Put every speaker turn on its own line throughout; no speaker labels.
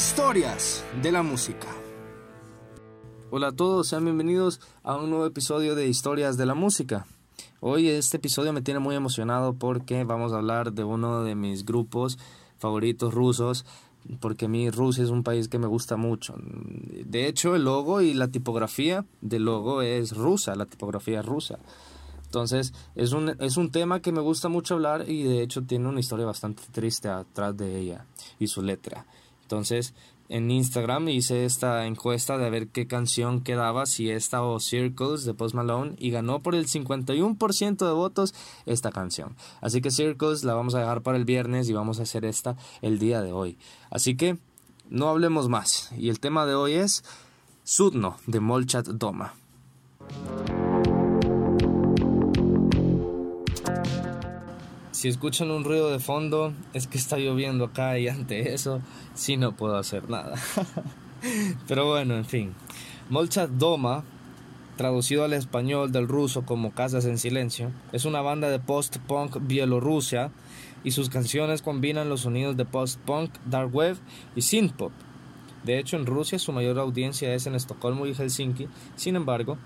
Historias de la música. Hola a todos, sean bienvenidos a un nuevo episodio de Historias de la música. Hoy este episodio me tiene muy emocionado porque vamos a hablar de uno de mis grupos favoritos rusos, porque a mí Rusia es un país que me gusta mucho. De hecho, el logo y la tipografía del logo es rusa, la tipografía rusa. Entonces, es un, es un tema que me gusta mucho hablar y de hecho tiene una historia bastante triste atrás de ella y su letra. Entonces, en Instagram hice esta encuesta de ver qué canción quedaba, si esta o Circles de Post Malone, y ganó por el 51% de votos esta canción. Así que Circles la vamos a dejar para el viernes y vamos a hacer esta el día de hoy. Así que no hablemos más. Y el tema de hoy es Sudno de Molchat Doma. Si escuchan un ruido de fondo, es que está lloviendo acá y ante eso, sí no puedo hacer nada. Pero bueno, en fin. Molchat Doma, traducido al español del ruso como Casas en Silencio, es una banda de post-punk bielorrusia y sus canciones combinan los sonidos de post-punk, dark wave y synth-pop. De hecho, en Rusia su mayor audiencia es en Estocolmo y Helsinki. Sin embargo,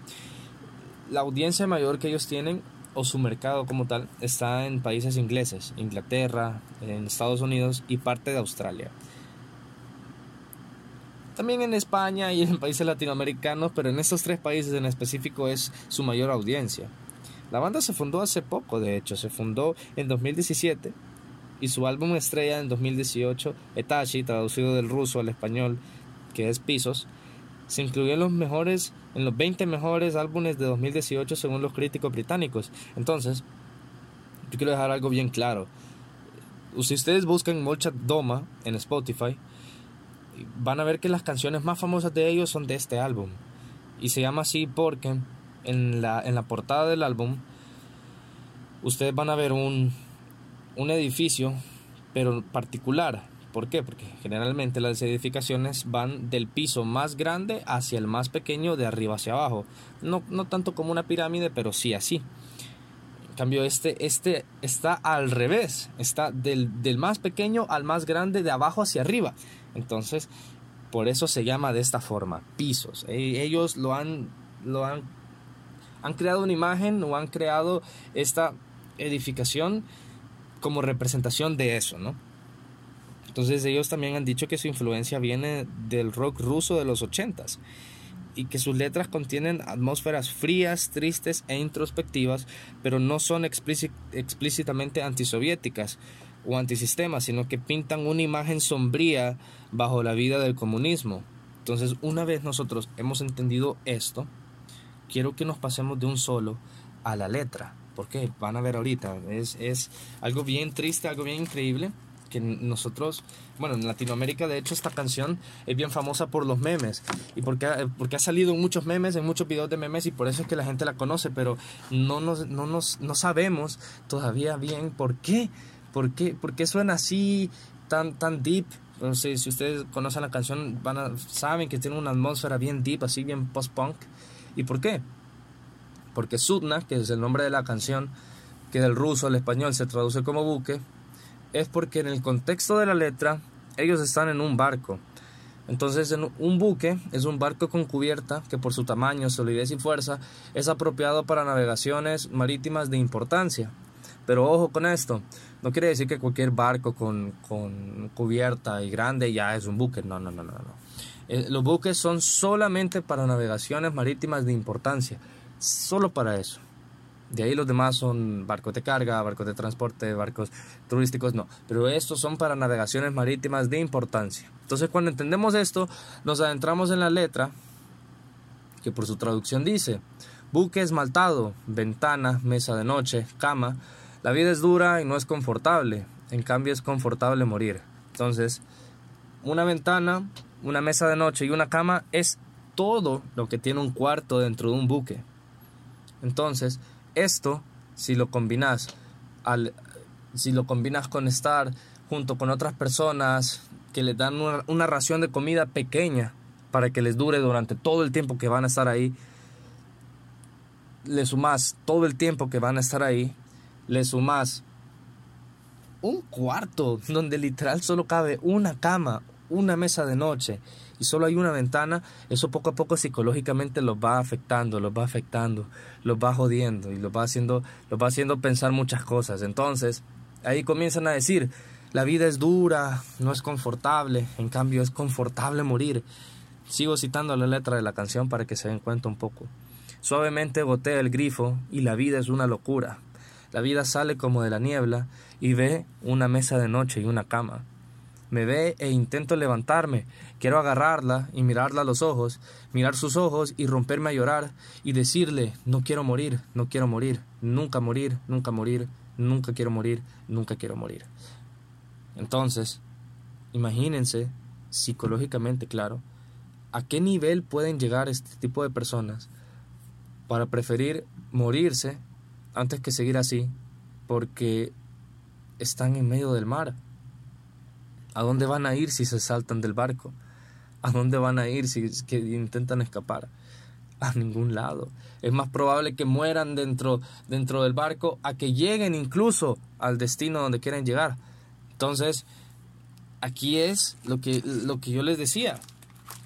la audiencia mayor que ellos tienen o su mercado como tal está en países ingleses, Inglaterra, en Estados Unidos y parte de Australia. También en España y en países latinoamericanos, pero en estos tres países en específico es su mayor audiencia. La banda se fundó hace poco, de hecho, se fundó en 2017 y su álbum estrella en 2018, Etachi, traducido del ruso al español, que es Pisos, se incluyó en los mejores en los 20 mejores álbumes de 2018 según los críticos británicos. Entonces, yo quiero dejar algo bien claro. Si ustedes buscan Molchat Doma en Spotify, van a ver que las canciones más famosas de ellos son de este álbum. Y se llama así porque en la, en la portada del álbum ustedes van a ver un, un edificio, pero particular, ¿Por qué? Porque generalmente las edificaciones van del piso más grande hacia el más pequeño de arriba hacia abajo. No, no tanto como una pirámide, pero sí así. En cambio, este, este está al revés. Está del, del más pequeño al más grande de abajo hacia arriba. Entonces, por eso se llama de esta forma, pisos. E, ellos lo han, lo han, han creado una imagen o han creado esta edificación como representación de eso, ¿no? Entonces ellos también han dicho que su influencia viene del rock ruso de los ochentas y que sus letras contienen atmósferas frías, tristes e introspectivas, pero no son explícitamente antisoviéticas o antisistemas, sino que pintan una imagen sombría bajo la vida del comunismo. Entonces, una vez nosotros hemos entendido esto, quiero que nos pasemos de un solo a la letra, porque van a ver ahorita, es, es algo bien triste, algo bien increíble, que nosotros, bueno, en Latinoamérica de hecho esta canción es bien famosa por los memes y porque, porque ha salido en muchos memes, en muchos videos de memes y por eso es que la gente la conoce, pero no, nos, no, nos, no sabemos todavía bien por qué, por qué, por qué suena así tan, tan deep. No sé, si ustedes conocen la canción, van a, saben que tiene una atmósfera bien deep, así bien post-punk. ¿Y por qué? Porque Sudna, que es el nombre de la canción, que del ruso al español se traduce como buque, es porque en el contexto de la letra ellos están en un barco. Entonces, en un buque es un barco con cubierta que por su tamaño, solidez y fuerza es apropiado para navegaciones marítimas de importancia. Pero ojo con esto, no quiere decir que cualquier barco con, con cubierta y grande ya es un buque. No, no, no, no. no. Eh, los buques son solamente para navegaciones marítimas de importancia. Solo para eso. De ahí los demás son barcos de carga, barcos de transporte, barcos turísticos, no. Pero estos son para navegaciones marítimas de importancia. Entonces cuando entendemos esto, nos adentramos en la letra, que por su traducción dice, buque esmaltado, ventana, mesa de noche, cama. La vida es dura y no es confortable, en cambio es confortable morir. Entonces, una ventana, una mesa de noche y una cama es todo lo que tiene un cuarto dentro de un buque. Entonces, esto, si lo combinas, al, si lo combinas con estar junto con otras personas que les dan una, ración de comida pequeña para que les dure durante todo el tiempo que van a estar ahí, le sumas todo el tiempo que van a estar ahí, le sumas un cuarto donde literal solo cabe una cama, una mesa de noche y solo hay una ventana, eso poco a poco psicológicamente los va afectando, los va afectando, los va jodiendo y los va haciendo, los va haciendo pensar muchas cosas. Entonces, ahí comienzan a decir, la vida es dura, no es confortable, en cambio es confortable morir. Sigo citando la letra de la canción para que se den cuenta un poco. Suavemente gotea el grifo y la vida es una locura. La vida sale como de la niebla y ve una mesa de noche y una cama. Me ve e intento levantarme. Quiero agarrarla y mirarla a los ojos, mirar sus ojos y romperme a llorar y decirle, no quiero morir, no quiero morir, nunca morir, nunca morir, nunca quiero morir, nunca quiero morir. Entonces, imagínense, psicológicamente claro, a qué nivel pueden llegar este tipo de personas para preferir morirse antes que seguir así, porque están en medio del mar. ¿A dónde van a ir si se saltan del barco? ¿A dónde van a ir si intentan escapar? A ningún lado. Es más probable que mueran dentro, dentro del barco a que lleguen incluso al destino donde quieren llegar. Entonces, aquí es lo que, lo que yo les decía,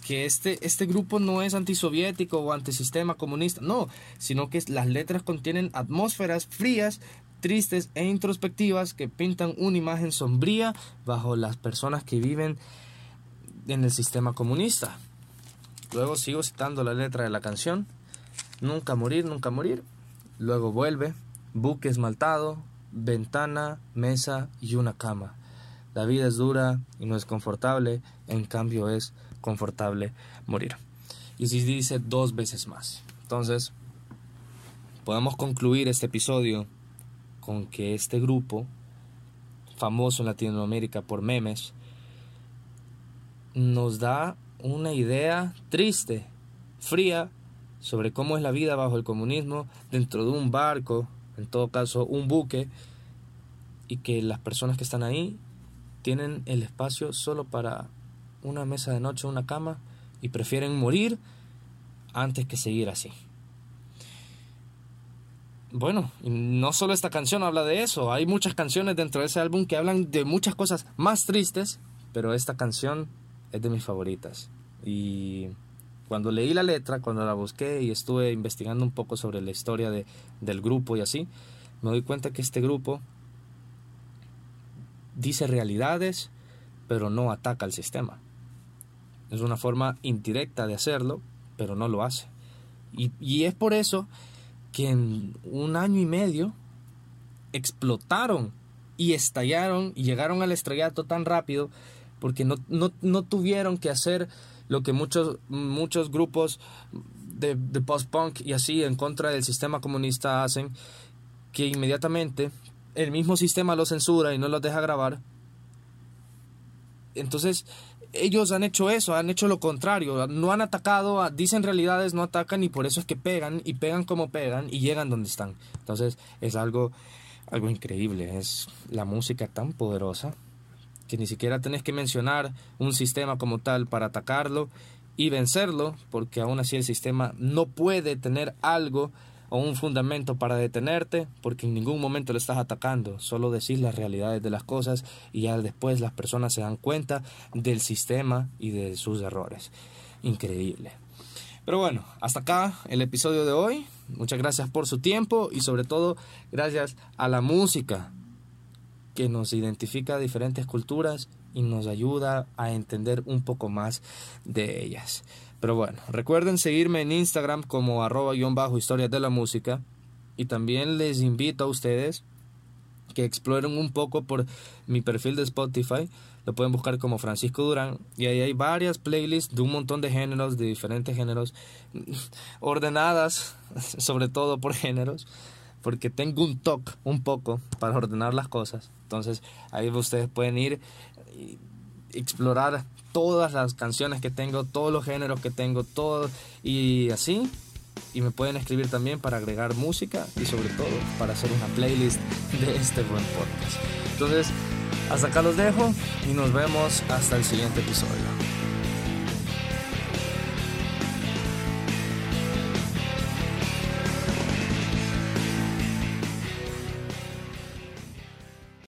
que este, este grupo no es antisoviético o antisistema comunista, no, sino que las letras contienen atmósferas frías, tristes e introspectivas que pintan una imagen sombría bajo las personas que viven en el sistema comunista. Luego sigo citando la letra de la canción, Nunca morir, nunca morir. Luego vuelve, buque esmaltado, ventana, mesa y una cama. La vida es dura y no es confortable, en cambio es confortable morir. Y si dice dos veces más. Entonces, podemos concluir este episodio con que este grupo, famoso en Latinoamérica por memes, nos da una idea triste, fría, sobre cómo es la vida bajo el comunismo dentro de un barco, en todo caso un buque, y que las personas que están ahí tienen el espacio solo para una mesa de noche, una cama, y prefieren morir antes que seguir así. Bueno, no solo esta canción habla de eso, hay muchas canciones dentro de ese álbum que hablan de muchas cosas más tristes, pero esta canción es de mis favoritas. Y cuando leí la letra, cuando la busqué y estuve investigando un poco sobre la historia de, del grupo y así, me doy cuenta que este grupo dice realidades, pero no ataca al sistema. Es una forma indirecta de hacerlo, pero no lo hace. Y, y es por eso que en un año y medio explotaron y estallaron y llegaron al estrellato tan rápido porque no, no, no tuvieron que hacer lo que muchos, muchos grupos de, de post-punk y así en contra del sistema comunista hacen, que inmediatamente el mismo sistema los censura y no los deja grabar. Entonces, ellos han hecho eso, han hecho lo contrario, no han atacado, dicen realidades, no atacan y por eso es que pegan y pegan como pegan y llegan donde están. Entonces es algo, algo increíble, es la música tan poderosa que ni siquiera tenés que mencionar un sistema como tal para atacarlo y vencerlo, porque aún así el sistema no puede tener algo o un fundamento para detenerte, porque en ningún momento lo estás atacando, solo decís las realidades de las cosas y ya después las personas se dan cuenta del sistema y de sus errores. Increíble. Pero bueno, hasta acá el episodio de hoy. Muchas gracias por su tiempo y sobre todo gracias a la música que nos identifica a diferentes culturas y nos ayuda a entender un poco más de ellas. Pero bueno, recuerden seguirme en Instagram como arroba guion bajo historias de la música. Y también les invito a ustedes que exploren un poco por mi perfil de Spotify. Lo pueden buscar como Francisco Durán. Y ahí hay varias playlists de un montón de géneros, de diferentes géneros, ordenadas, sobre todo por géneros. Porque tengo un toque un poco para ordenar las cosas. Entonces ahí ustedes pueden ir explorar todas las canciones que tengo, todos los géneros que tengo, todo y así. Y me pueden escribir también para agregar música y sobre todo para hacer una playlist de este buen podcast. Entonces, hasta acá los dejo y nos vemos hasta el siguiente episodio.